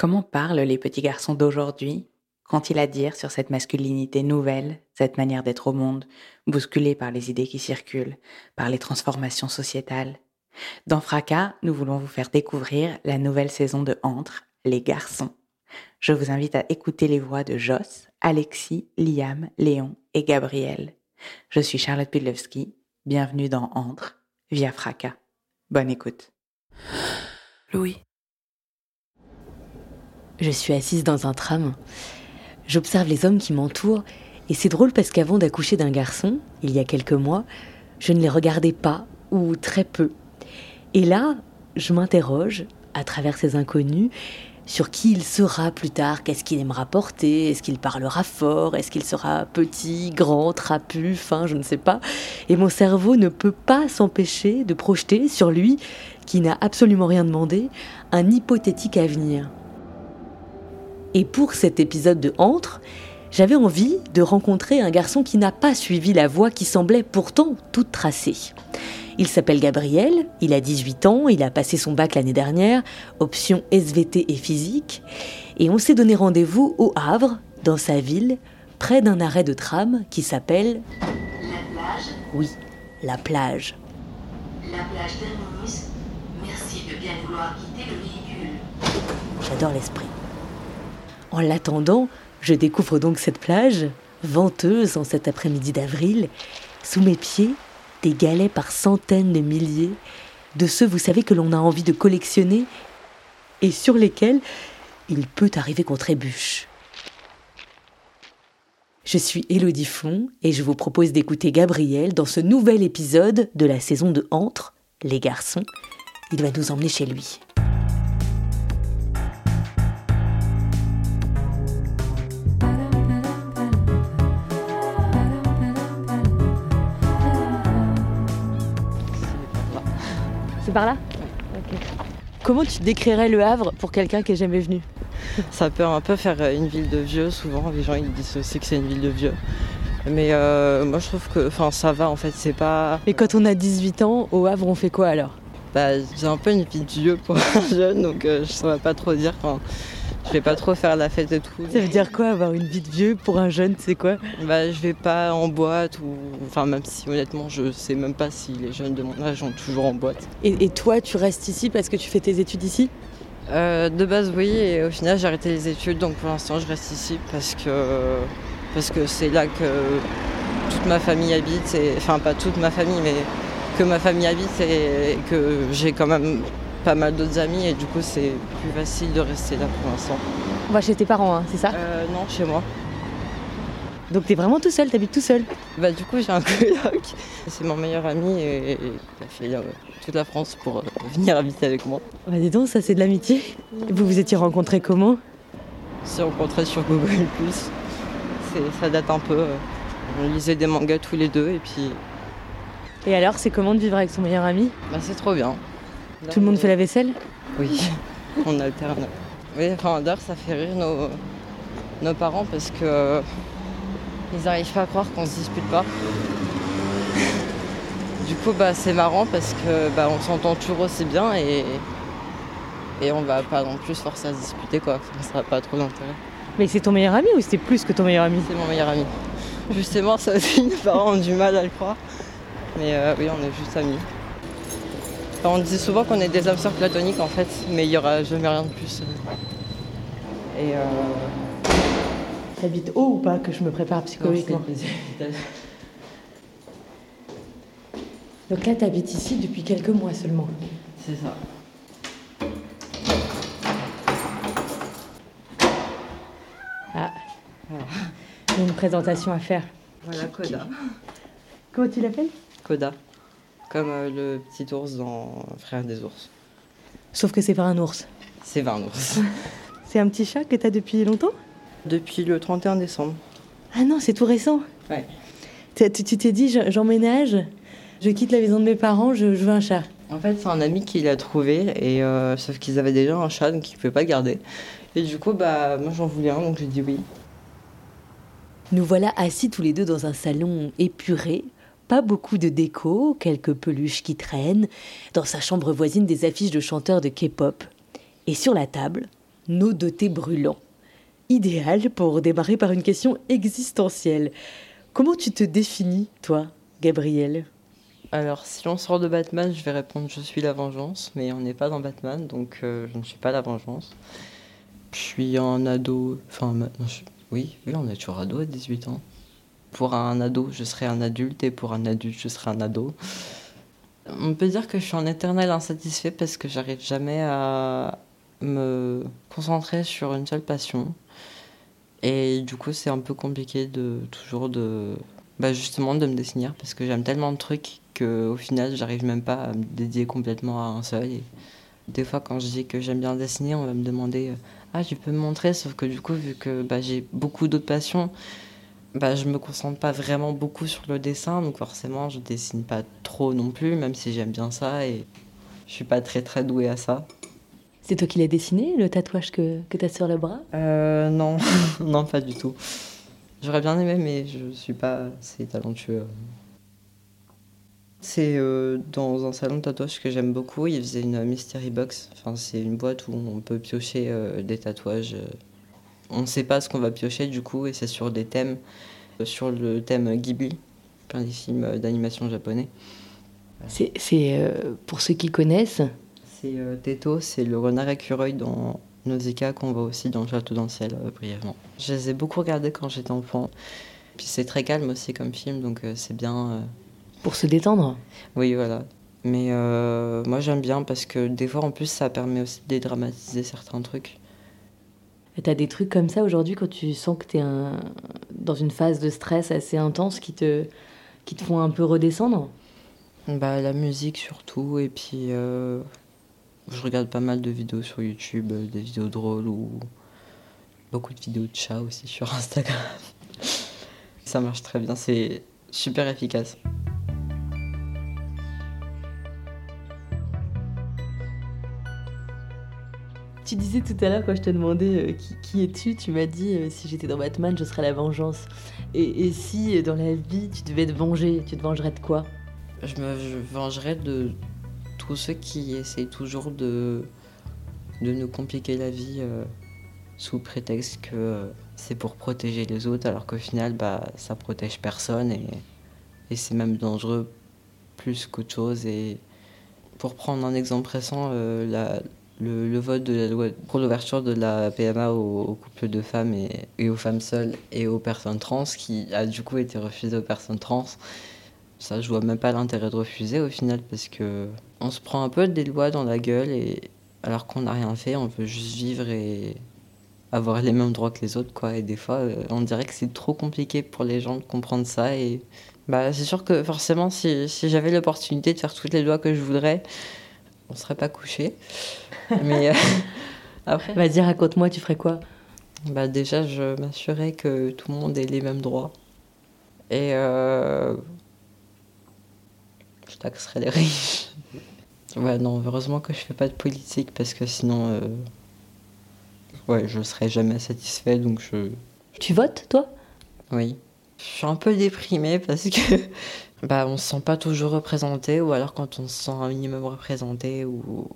Comment parlent les petits garçons d'aujourd'hui Qu'ont-ils à dire sur cette masculinité nouvelle, cette manière d'être au monde, bousculée par les idées qui circulent, par les transformations sociétales? Dans Fracas, nous voulons vous faire découvrir la nouvelle saison de Entre, les garçons. Je vous invite à écouter les voix de Joss, Alexis, Liam, Léon et Gabriel. Je suis Charlotte Pudlowski. Bienvenue dans Entre, via Fracas. Bonne écoute. Louis. Je suis assise dans un tram. J'observe les hommes qui m'entourent et c'est drôle parce qu'avant d'accoucher d'un garçon, il y a quelques mois, je ne les regardais pas ou très peu. Et là, je m'interroge, à travers ces inconnus, sur qui il sera plus tard, qu'est-ce qu'il aimera porter, est-ce qu'il parlera fort, est-ce qu'il sera petit, grand, trapu, fin, je ne sais pas. Et mon cerveau ne peut pas s'empêcher de projeter sur lui, qui n'a absolument rien demandé, un hypothétique avenir. Et pour cet épisode de Entre, j'avais envie de rencontrer un garçon qui n'a pas suivi la voie qui semblait pourtant toute tracée. Il s'appelle Gabriel, il a 18 ans, il a passé son bac l'année dernière, option SVT et physique, et on s'est donné rendez-vous au Havre, dans sa ville, près d'un arrêt de tram qui s'appelle... La plage Oui, la plage. La plage terminus. Merci de bien vouloir quitter le véhicule. J'adore l'esprit. En l'attendant, je découvre donc cette plage, venteuse en cet après-midi d'avril. Sous mes pieds, des galets par centaines de milliers, de ceux, vous savez, que l'on a envie de collectionner et sur lesquels il peut arriver qu'on trébuche. Je suis Élodie Fon et je vous propose d'écouter Gabriel dans ce nouvel épisode de la saison de Entre, les garçons. Il va nous emmener chez lui. C'est par là Comment tu décrirais le Havre pour quelqu'un qui est jamais venu? Ça peut un peu faire une ville de vieux, souvent les gens ils disent aussi que c'est une ville de vieux. Mais euh, moi je trouve que enfin, ça va en fait, c'est pas. Et quand on a 18 ans, au Havre, on fait quoi alors? Bah, c'est un peu une vie de vieux pour un jeune, donc euh, je saurais pas trop dire. Enfin, je vais pas trop faire la fête et tout. Ça veut dire quoi avoir une vie de vieux pour un jeune, c'est quoi? Bah, je vais pas en boîte ou. Enfin, même si honnêtement, je sais même pas si les jeunes de mon âge ont toujours en boîte. et, et toi, tu restes ici parce que tu fais tes études ici? Euh, de base, oui, et au final, j'ai arrêté les études, donc pour l'instant, je reste ici parce que parce que c'est là que toute ma famille habite, et, enfin pas toute ma famille, mais que ma famille habite et que j'ai quand même pas mal d'autres amis, et du coup, c'est plus facile de rester là pour l'instant. On va chez tes parents, hein, c'est ça? Euh, non, chez moi. Donc t'es vraiment tout seul, t'habites tout seul? Bah du coup, j'ai un coloc. C'est mon meilleur ami et il a fait euh, toute la France pour euh, venir habiter avec moi. Bah dis donc, ça c'est de l'amitié. Vous vous étiez rencontrés comment? On s'est rencontrés sur Google+. Ça date un peu. euh, On lisait des mangas tous les deux et puis Et alors, c'est comment de vivre avec son meilleur ami? Bah, c'est trop bien. Tout le monde on- fait la vaisselle Oui, on alterne. Oui, enfin d'ailleurs ça fait rire nos, nos parents parce que euh, ils n'arrivent pas à croire qu'on se dispute pas. Du coup bah c'est marrant parce que bah, on s'entend toujours aussi bien et, et on va pas non plus forcer à se disputer quoi. Ça n'a pas trop d'intérêt. Mais c'est ton meilleur ami ou c'est plus que ton meilleur ami? C'est mon meilleur ami. Justement ça aussi nos parents ont du mal à le croire. Mais euh, oui on est juste amis. On dit souvent qu'on est des âmes sœurs platoniques en fait, mais il n'y aura jamais rien de plus. Et euh, T'habites haut ou pas que je me prépare psychologiquement Donc là, t'habites ici depuis quelques mois seulement. C'est ça. Ah, j'ai une présentation à faire. Voilà Coda. Comment tu l'appelles? Coda. Comme euh, le petit ours dans Frères des ours. Sauf que c'est pas un ours. C'est 20 ours. C'est un petit chat que t'as depuis longtemps? Depuis le 31 décembre. Ah non, c'est tout récent. Ouais. Tu t'es dit, je- j'emménage, je quitte la maison de mes parents, je, je veux un chat. En fait, c'est un ami qui l'a trouvé, et euh, sauf qu'ils avaient déjà un chat, donc ils ne pouvaient pas le garder. Et du coup, bah, moi j'en voulais un, donc j'ai dit oui. Nous voilà assis tous les deux dans un salon épuré. Pas beaucoup de déco, quelques peluches qui traînent. Dans sa chambre voisine, des affiches de chanteurs de K-pop. Et sur la table, nos deux thés brûlants. Idéal pour démarrer par une question existentielle. Comment tu te définis, toi, Gabriel? Alors, si on sort de Batman, je vais répondre je suis la vengeance, mais on n'est pas dans Batman, donc euh, je ne suis pas la vengeance. Je suis un ado, enfin, oui, oui, on est toujours ado à 18 ans. Pour un ado, je serai un adulte, et pour un adulte, je serai un ado. On peut dire que je suis en éternel insatisfait parce que j'arrive jamais à me concentrer sur une seule passion. Et du coup, c'est un peu compliqué de toujours de bah justement de me dessiner parce que j'aime tellement de trucs qu'au final, j'arrive même pas à me dédier complètement à un seul. Des fois, quand je dis que j'aime bien dessiner, on va me demander Ah, tu peux me montrer? Sauf que du coup, vu que bah, j'ai beaucoup d'autres passions, bah, je me concentre pas vraiment beaucoup sur le dessin. Donc forcément, je dessine pas trop non plus, même si j'aime bien ça. Et je suis pas très très douée à ça. C'est toi qui l'as dessiné, le tatouage que, que t'as sur le bras? Euh, non, non, pas du tout. J'aurais bien aimé, mais je suis pas assez talentueux. C'est euh, dans un salon de tatouage que j'aime beaucoup. Il faisait une mystery box. Enfin, c'est une boîte où on peut piocher euh, des tatouages. On ne sait pas ce qu'on va piocher du coup, et c'est sur des thèmes. Euh, Sur le thème Ghibli, plein des films euh, d'animation japonais. C'est euh, pour ceux qui connaissent. C'est euh, Teto, c'est le renard écureuil dans Nausicaa qu'on voit aussi dans le Château dans le ciel euh, brièvement. Je les ai beaucoup regardés quand j'étais enfant. Puis c'est très calme aussi comme film, donc c'est bien. Pour se détendre. Oui, voilà. Mais moi j'aime bien parce que des fois en plus ça permet aussi de dédramatiser certains trucs. T'as des trucs comme ça aujourd'hui quand tu sens que t'es un... dans une phase de stress assez intense qui te, qui te font un peu redescendre? Bah la musique surtout, et puis euh, je regarde pas mal de vidéos sur YouTube, euh, des vidéos drôles ou beaucoup de vidéos de chats aussi sur Instagram. Ça marche très bien, c'est super efficace. Tu disais tout à l'heure quand je te demandais euh, qui, es-tu, tu m'as dit euh, si j'étais dans Batman, je serais la vengeance. Et, si euh, dans la vie tu devais te venger, tu te vengerais de quoi? Je me je vengerai de tous ceux qui essayent toujours de, de nous compliquer la vie sous prétexte que c'est pour protéger les autres, alors qu'au final, bah, ça protège personne et, et c'est même dangereux plus qu'autre chose. Et pour prendre un exemple récent, la- le, vote de la loi pour l'ouverture de la PMA aux, couples de femmes et, et aux femmes seules et aux personnes trans, qui a du coup été refusé aux personnes trans. Ça, je vois même pas l'intérêt de refuser au final parce que on se prend un peu des lois dans la gueule et alors qu'on n'a rien fait, on veut juste vivre et avoir les mêmes droits que les autres quoi. Et des fois, euh, on dirait que c'est trop compliqué pour les gens de comprendre ça et bah c'est sûr que forcément si, si j'avais l'opportunité de faire toutes les lois que je voudrais, on serait pas couché. Mais euh, après, Vas-y, raconte-moi, tu ferais quoi? Bah déjà, je m'assurais que tout le monde ait les mêmes droits. Et euh, je taxerais les riches. Ouais, non, heureusement que je fais pas de politique parce que sinon, euh, ouais, je serais jamais satisfait. Donc je, Tu votes, toi? Oui. Je suis un peu déprimée parce que bah, on se sent pas toujours représenté ou alors quand on se sent un minimum représenté ou,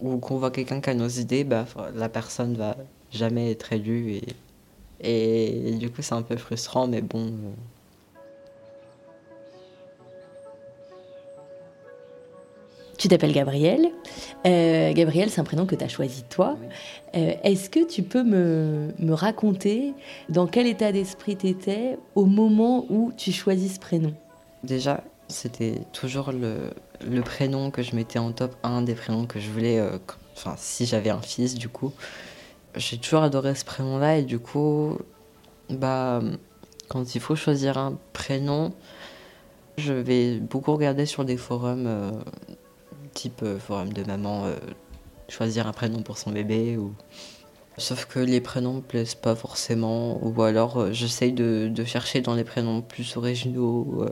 ou qu'on voit quelqu'un qui a nos idées, bah, la personne va jamais être élue et, et du coup c'est un peu frustrant mais bon. euh, Tu t'appelles Gabriel. Euh, Gabriel, c'est un prénom que tu as choisi toi. Oui. Euh, Est-ce que tu peux me, me raconter dans quel état d'esprit tu étais au moment où tu choisis ce prénom? Déjà, c'était toujours le, prénom que je mettais en top 1 des prénoms que je voulais, euh, enfin si j'avais un fils du coup. J'ai toujours adoré ce prénom-là et du coup, bah, quand il faut choisir un prénom, je vais beaucoup regarder sur des forums, euh, type euh, forum de maman, choisir un prénom pour son bébé. Sauf que les prénoms me plaisent pas forcément, ou alors j'essaye de, de, chercher dans les prénoms plus originaux.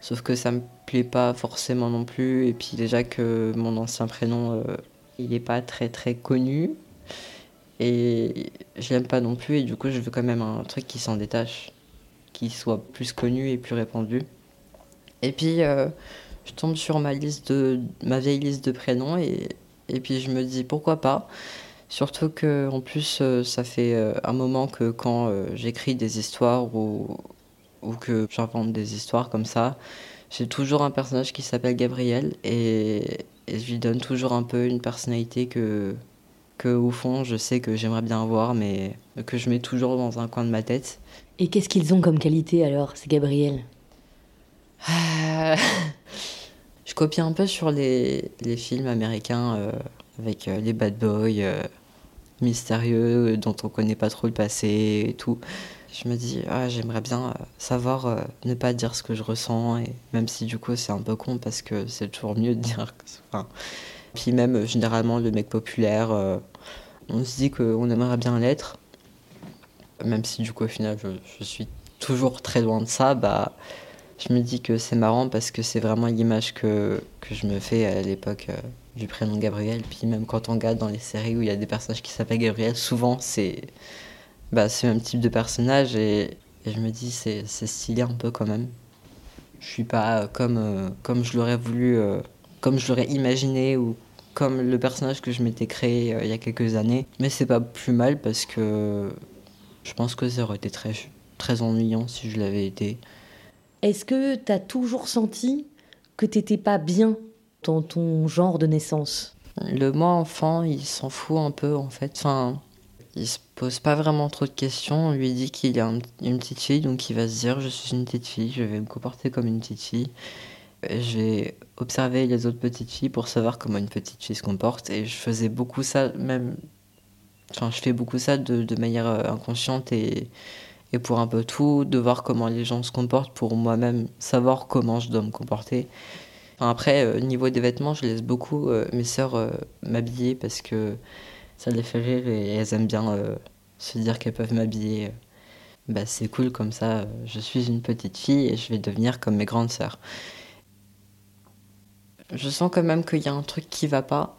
Sauf que ça me plaît pas forcément non plus. Et puis déjà que mon ancien prénom, euh, il est pas très très connu. Et je l'aime pas non plus. Et du coup, je veux quand même un truc qui s'en détache, qui soit plus connu et plus répandu. Et puis, euh, je tombe sur ma liste de ma vieille liste de prénoms et, et puis je me dis pourquoi pas. Surtout que en plus, euh, ça fait un moment que quand j'écris des histoires ou, ou que j'invente des histoires comme ça, j'ai toujours un personnage qui s'appelle Gabriel et, et, je lui donne toujours un peu une personnalité que, que au fond je sais que j'aimerais bien avoir mais que je mets toujours dans un coin de ma tête. Et qu'est-ce qu'ils ont comme qualité alors, c'est Gabriel? Je copie un peu sur les, les films américains euh, avec euh, les bad boys euh, mystérieux dont on connaît pas trop le passé et tout. Je me dis, ah, j'aimerais bien savoir ne pas dire ce que je ressens, et même si du coup c'est un peu con parce que c'est toujours mieux de dire. Enfin, puis même généralement le mec populaire, on se dit qu'on aimerait bien l'être, même si du coup au final je, je suis toujours très loin de ça, bah je me dis que c'est marrant parce que c'est vraiment l'image que, que je me fais à l'époque euh, du prénom Gabriel. Puis même quand on regarde dans les séries où il y a des personnages qui s'appellent Gabriel, souvent c'est bah, le même type de personnage et, je me dis c'est stylé un peu quand même. Je suis pas comme, euh, comme je l'aurais voulu, euh, comme je l'aurais imaginé ou comme le personnage que je m'étais créé euh, il y a quelques années. Mais c'est pas plus mal parce que je pense que ça aurait été très, très ennuyant si je l'avais été. Est-ce que tu as toujours senti que t'étais pas bien dans ton genre de naissance Le moi enfant, il s'en fout un peu en fait. Enfin, il se pose pas vraiment trop de questions. On lui dit qu'il est un, une petite fille, donc il va se dire je suis une petite fille, je vais me comporter comme une petite fille. Je vais observer les autres petites filles pour savoir comment une petite fille se comporte. Et je faisais beaucoup ça, même. Enfin, je fais beaucoup ça de, manière inconsciente et et pour un peu tout, de voir comment les gens se comportent pour moi-même savoir comment je dois me comporter. Enfin, après, euh, niveau des vêtements, je laisse beaucoup euh, mes sœurs euh, m'habiller parce que ça les fait rire et elles aiment bien se dire qu'elles peuvent m'habiller. Bah, c'est cool comme ça, je suis une petite fille et je vais devenir comme mes grandes sœurs. Je sens quand même qu'il y a un truc qui va pas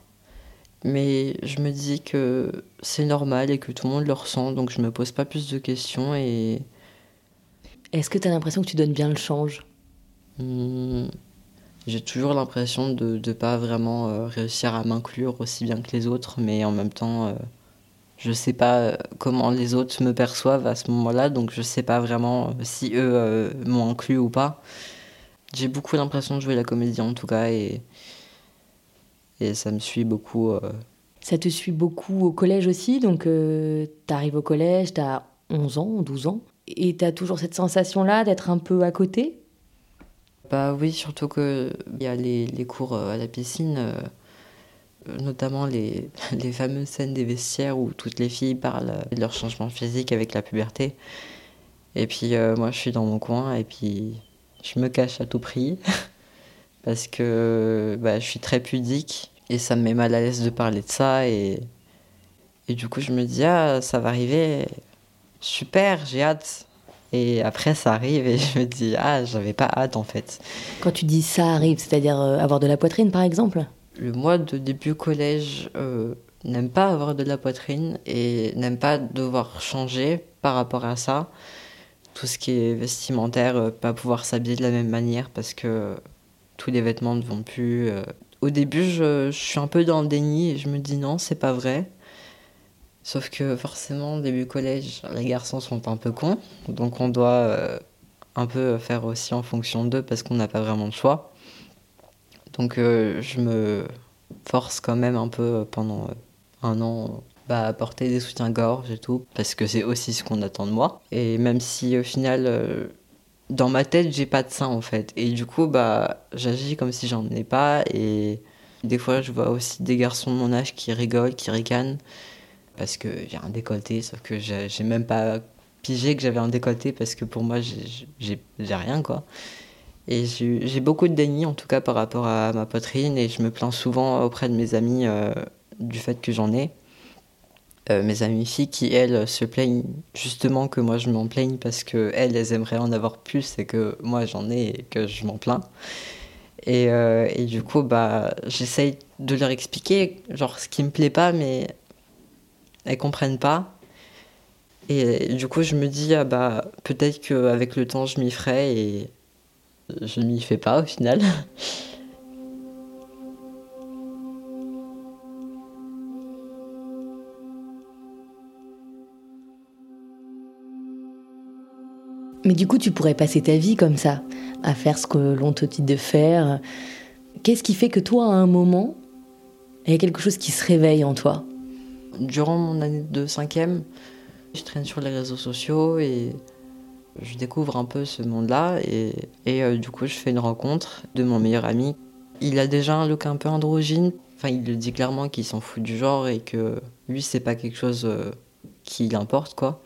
mais je me dis que c'est normal et que tout le monde le ressent, donc je me pose pas plus de questions et. Est-ce que tu as l'impression que tu donnes bien le change? Mmh, J'ai toujours l'impression de ne pas vraiment euh, réussir à m'inclure aussi bien que les autres, mais en même temps, euh, je sais pas euh, comment les autres me perçoivent à ce moment-là, donc je sais pas vraiment si eux euh, m'ont inclus ou pas. J'ai beaucoup l'impression de jouer la comédie en tout cas, et et ça me suit beaucoup. Euh... Ça te suit beaucoup au collège aussi, donc euh, tu arrives au collège, tu as 11 ans, 12 ans, et tu as toujours cette sensation-là d'être un peu à côté? Bah oui, surtout qu'il y a les, les, cours euh, à la piscine, euh, notamment les, les, fameuses scènes des vestiaires où toutes les filles parlent de leur changement physique avec la puberté. Et puis euh, moi je suis dans mon coin et puis je me cache à tout prix parce que bah, je suis très pudique et ça me met mal à l'aise de parler de ça et, et du coup je me dis ah ça va arriver super j'ai hâte et après ça arrive et je me dis ah j'avais pas hâte en fait. Quand tu dis ça arrive c'est à dire euh, avoir de la poitrine par exemple? Le mois de début collège euh, n'aime pas avoir de la poitrine et n'aime pas devoir changer par rapport à ça. Tout ce qui est vestimentaire euh, pas pouvoir s'habiller de la même manière parce que tous les vêtements ne vont plus au début, je, je, suis un peu dans le déni et je me dis non, c'est pas vrai. Sauf que forcément, début collège, les garçons sont un peu cons, donc on doit euh, un peu faire aussi en fonction d'eux parce qu'on n'a pas vraiment de choix. Donc euh, je me force quand même un peu pendant un an bah, à porter des soutiens-gorge et tout, parce que c'est aussi ce qu'on attend de moi. Et même si au final euh, dans ma tête, j'ai pas de sein en fait. Et du coup, bah, j'agis comme si j'en ai pas. Et des fois, je vois aussi des garçons de mon âge qui rigolent, qui ricanent. Parce que j'ai un décolleté, sauf que j'ai même pas pigé que j'avais un décolleté parce que pour moi, j'ai rien quoi. Et j'ai beaucoup de déni en tout cas par rapport à ma poitrine et je me plains souvent auprès de mes amis euh, du fait que j'en ai. Euh, mes amies filles qui, elles, se plaignent justement que moi je m'en plaigne parce que elles, aimeraient en avoir plus et que moi j'en ai et que je m'en plains. Et, euh, et, du coup, bah, j'essaye de leur expliquer genre ce qui me plaît pas, mais elles comprennent pas. Et du coup, je me dis, ah bah, peut-être qu'avec le temps, je m'y ferai et je ne m'y fais pas au final. Mais du coup, tu pourrais passer ta vie comme ça, à faire ce que l'on te dit de faire. Qu'est-ce qui fait que toi, à un moment, il y a quelque chose qui se réveille en toi? Durant mon année de cinquième, je traîne sur les réseaux sociaux et je découvre un peu ce monde-là et, et euh, du coup je fais une rencontre de mon meilleur ami. Il a déjà un look un peu androgyne, enfin il le dit clairement qu'il s'en fout du genre et que lui c'est pas quelque chose euh, qui l'importe quoi.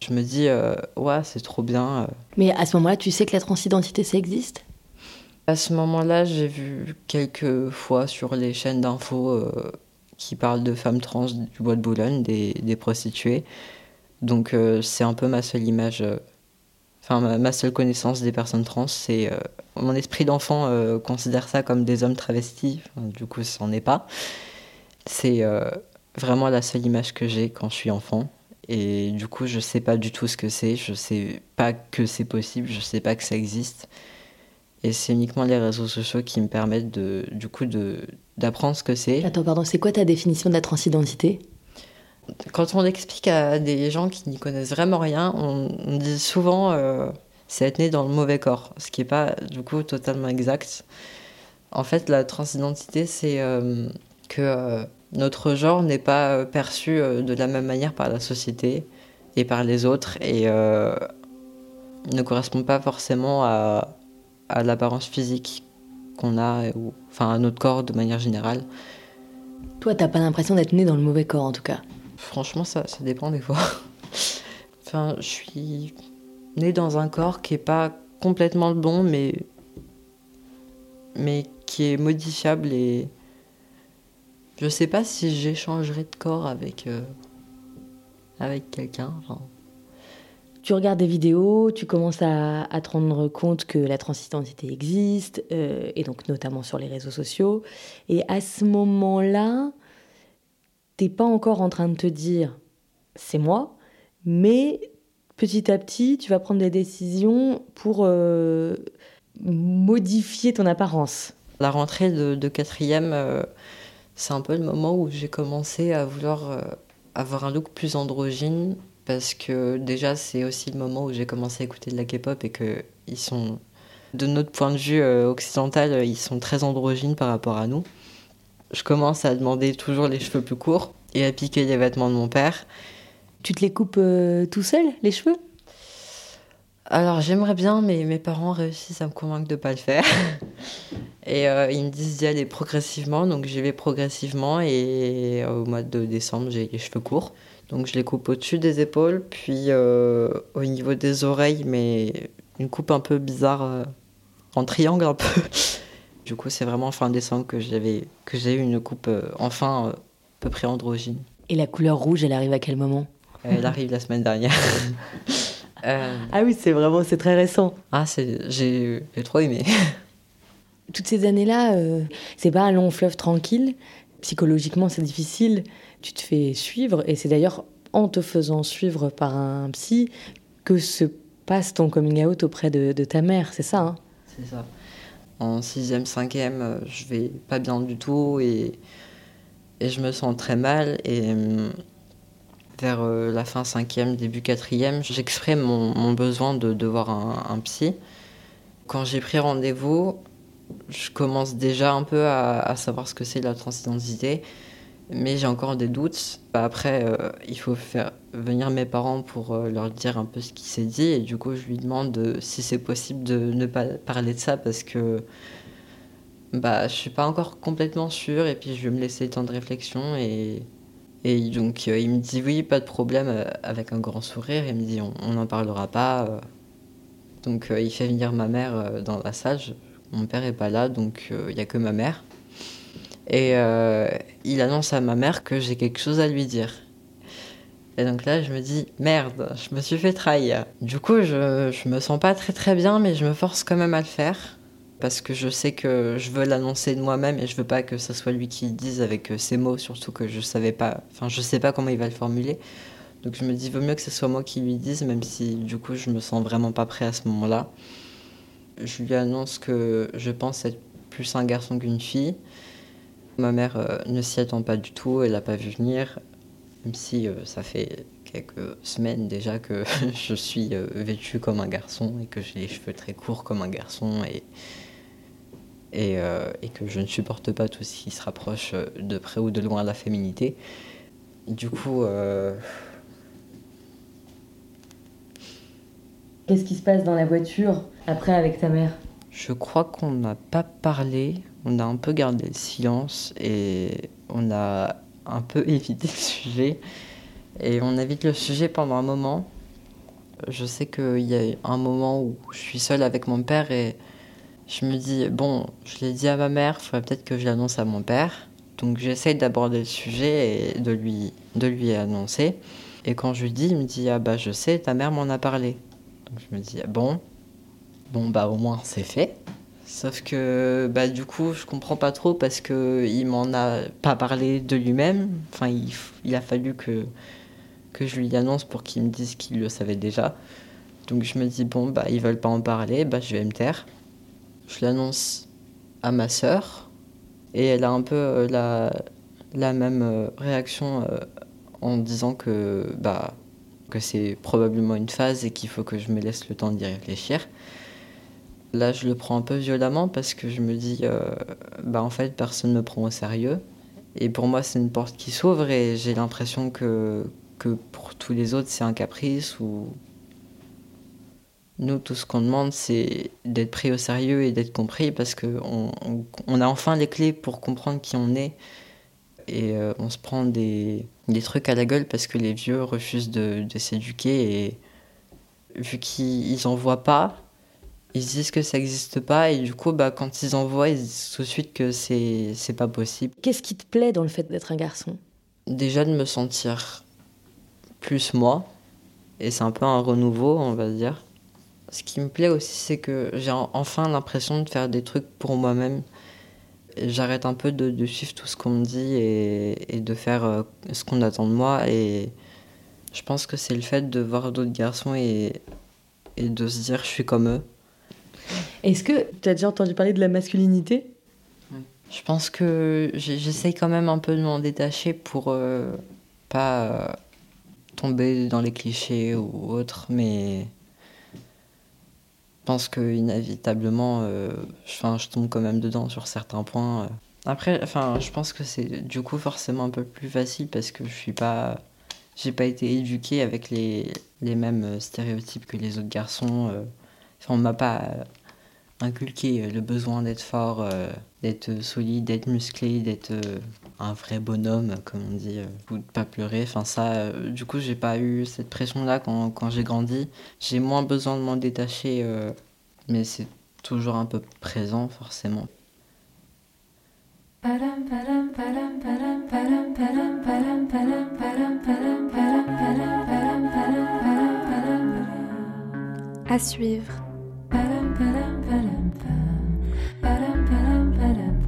Je me dis, euh, ouais, c'est trop bien. Mais à ce moment-là, tu sais que la transidentité, ça existe? À ce moment-là, j'ai vu quelques fois sur les chaînes d'infos qui parlent de femmes trans du bois de Boulogne, des, des prostituées. Donc euh, c'est un peu ma seule image, enfin ma, seule connaissance des personnes trans. C'est mon esprit d'enfant considère ça comme des hommes travestis. Du coup, ça n'en est pas. C'est vraiment la seule image que j'ai quand je suis enfant. Et du coup, je sais pas du tout ce que c'est, je sais pas que c'est possible, je sais pas que ça existe. Et c'est uniquement les réseaux sociaux qui me permettent de, du coup de, d'apprendre ce que c'est. Attends, pardon, c'est quoi ta définition de la transidentité? Quand on explique à des gens qui n'y connaissent vraiment rien, on, on dit souvent euh, c'est être né dans le mauvais corps, ce qui n'est pas du coup totalement exact. En fait, la transidentité, c'est euh, que euh, notre genre n'est pas perçu de la même manière par la société et par les autres et ne correspond pas forcément à, à l'apparence physique qu'on a, ou, enfin à notre corps de manière générale. Toi, t'as pas l'impression d'être né dans le mauvais corps en tout cas? Franchement, ça, ça dépend des fois. enfin, je suis né dans un corps qui est pas complètement le bon, mais, mais qui est modifiable et je sais pas si j'échangerai de corps avec, euh, avec quelqu'un. Enfin... Tu regardes des vidéos, tu commences à, te rendre compte que la transidentité existe, euh, et donc notamment sur les réseaux sociaux. Et à ce moment-là, t'es pas encore en train de te dire c'est moi, mais petit à petit, tu vas prendre des décisions pour euh, modifier ton apparence. La rentrée de, quatrième euh, c'est un peu le moment où j'ai commencé à vouloir avoir un look plus androgyne parce que déjà c'est aussi le moment où j'ai commencé à écouter de la K-pop et que ils sont de notre point de vue euh, occidental ils sont très androgynes par rapport à nous. Je commence à demander toujours les cheveux plus courts et à piquer les vêtements de mon père. Tu te les coupes euh, tout seul les cheveux? Alors j'aimerais bien, mais mes parents réussissent à me convaincre de ne pas le faire. Et euh, ils me disent d'y aller progressivement, donc j'y vais progressivement. Et euh, au mois de décembre, j'ai les cheveux courts. Donc je les coupe au-dessus des épaules, puis euh, au niveau des oreilles, mais une coupe un peu bizarre, euh, en triangle un peu. du coup, c'est vraiment fin décembre que j'ai eu une coupe enfin à peu près androgyne. Et la couleur rouge, elle arrive à quel moment? Elle arrive la semaine dernière. Euh... Ah oui, c'est vraiment, c'est très récent. Ah, j'ai trop aimé. Toutes ces années-là, euh, c'est pas un long fleuve tranquille. Psychologiquement, c'est difficile. Tu te fais suivre, et c'est d'ailleurs en te faisant suivre par un psy que se passe ton coming out auprès de, ta mère, c'est ça hein? C'est ça. En sixième, cinquième, euh, je vais pas bien du tout et, et je me sens très mal. Et vers euh, la fin cinquième, début quatrième, j'exprime mon, besoin de, voir un, un psy. Quand j'ai pris rendez-vous, je commence déjà un peu à savoir ce que c'est la transidentité, mais j'ai encore des doutes. Après, euh, il faut faire venir mes parents pour euh, leur dire un peu ce qui s'est dit, et du coup, je lui demande de, si c'est possible de ne pas parler de ça parce que bah, je suis pas encore complètement sûre, et puis je vais me laisser le temps de réflexion et donc euh, il me dit oui, pas de problème, avec un grand sourire. Il me dit on n'en parlera pas. Donc il fait venir ma mère dans la salle. Mon père est pas là, donc il n'y a que ma mère. Et euh, il annonce à ma mère que j'ai quelque chose à lui dire. Et donc là, je me dis, merde, je me suis fait trahir. Du coup, je, je me sens pas très très bien, mais je me force quand même à le faire. Parce que je sais que je veux l'annoncer de moi-même et je veux pas que ce soit lui qui le dise avec ses mots, surtout que je savais pas, enfin, je sais pas comment il va le formuler. Donc je me dis, vaut mieux que ce soit moi qui lui dise, même si du coup, je me sens vraiment pas prêt à ce moment-là. Je lui annonce que je pense être plus un garçon qu'une fille. Ma mère euh, ne s'y attend pas du tout, elle n'a pas vu venir, même si euh, ça fait quelques semaines déjà que je suis euh, vêtue comme un garçon et que j'ai les cheveux très courts comme un garçon et, et, et, que je ne supporte pas tout ce qui se rapproche de près ou de loin à la féminité. Du coup... Qu'est-ce qui se passe dans la voiture après avec ta mère? Je crois qu'on n'a pas parlé on a un peu gardé le silence et on a un peu évité le sujet. Et on évite le sujet pendant un moment. Je sais qu'il y a un moment où je suis seule avec mon père et je me dis, bon, je l'ai dit à ma mère, il faudrait peut-être que je l'annonce à mon père. Donc j'essaye d'aborder le sujet et de lui, de lui annoncer. Et quand je lui dis, il me dit, ah bah je sais, ta mère m'en a parlé. Donc je me dis, bon, bon bah au moins c'est fait. Sauf que bah, du coup, je comprends pas trop parce qu'il m'en a pas parlé de lui-même. Enfin, il, a fallu que, que je lui annonce pour qu'il me dise qu'il le savait déjà. Donc je me dis, bon, bah, ils veulent pas en parler, bah, je vais me taire. Je l'annonce à ma sœur et elle a un peu euh, la, la même euh, réaction euh, en disant que, bah, que c'est probablement une phase et qu'il faut que je me laisse le temps d'y réfléchir. Là, je le prends un peu violemment parce que je me dis, euh, bah en fait, personne ne me prend au sérieux. Et pour moi, c'est une porte qui s'ouvre et j'ai l'impression que, que pour tous les autres, c'est un caprice ou. Nous, tout ce qu'on demande, c'est d'être pris au sérieux et d'être compris parce qu'on on, a enfin les clés pour comprendre qui on est. Et euh, on se prend des, des, trucs à la gueule parce que les vieux refusent de, de s'éduquer et vu qu'ils n'en voient pas, ils disent que ça n'existe pas et du coup bah, quand ils envoient ils disent tout de suite que c'est c'est pas possible. Qu'est-ce qui te plaît dans le fait d'être un garçon? Déjà de me sentir plus moi et c'est un peu un renouveau on va dire. Ce qui me plaît aussi c'est que j'ai enfin l'impression de faire des trucs pour moi-même. J'arrête un peu de, de, suivre tout ce qu'on me dit et, et, de faire euh, ce qu'on attend de moi et je pense que c'est le fait de voir d'autres garçons et, et de se dire je suis comme eux est-ce que tu as déjà entendu parler de la masculinité? Je pense que j'essaye quand même un peu de m'en détacher pour euh, pas euh, tomber dans les clichés ou autres, mais je pense que inévitablement, euh, je tombe quand même dedans sur certains points. Après, enfin, je pense que c'est du coup forcément un peu plus facile parce que je suis pas, j'ai pas été éduqué avec les, les mêmes stéréotypes que les autres garçons. Enfin, on m'a pas inculquer euh, le besoin d'être fort, euh, d'être solide, d'être musclé, d'être euh, un vrai bonhomme, comme on dit, ou de pas pleurer. Enfin, ça, du coup, j'ai pas eu cette pression-là quand, quand j'ai grandi. J'ai moins besoin de m'en détacher, mais c'est toujours un peu présent, forcément. À suivre. ba-dum, ba-dum, ba-dum, ba-dum, ba-dum, ba-dum.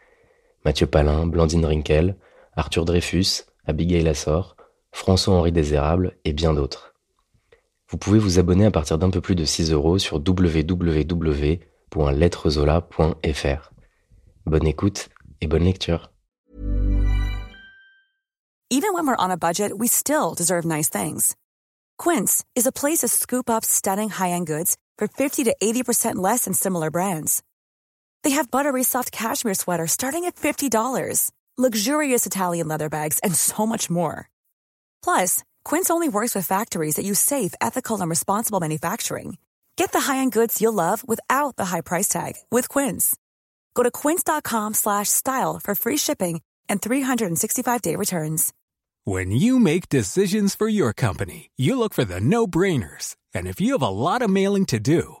Mathieu Palin, Blandine Rinkel, Arthur Dreyfus, Abigail Assor, François-Henri Désérable et bien d'autres. Vous pouvez vous abonner à partir d'un peu plus de 6 euros sur www.lettrezola.fr. Bonne écoute et bonne lecture. Even when we're on a budget, we still deserve nice things. Quince is a place to scoop up stunning high-end goods for 50 to 80% less than similar brands. They have buttery soft cashmere sweaters starting at $50, luxurious Italian leather bags, and so much more. Plus, Quince only works with factories that use safe, ethical, and responsible manufacturing. Get the high-end goods you'll love without the high price tag with Quince. Go to quince.com/style for free shipping and 365-day returns. When you make decisions for your company, you look for the no-brainers. And if you have a lot of mailing to do,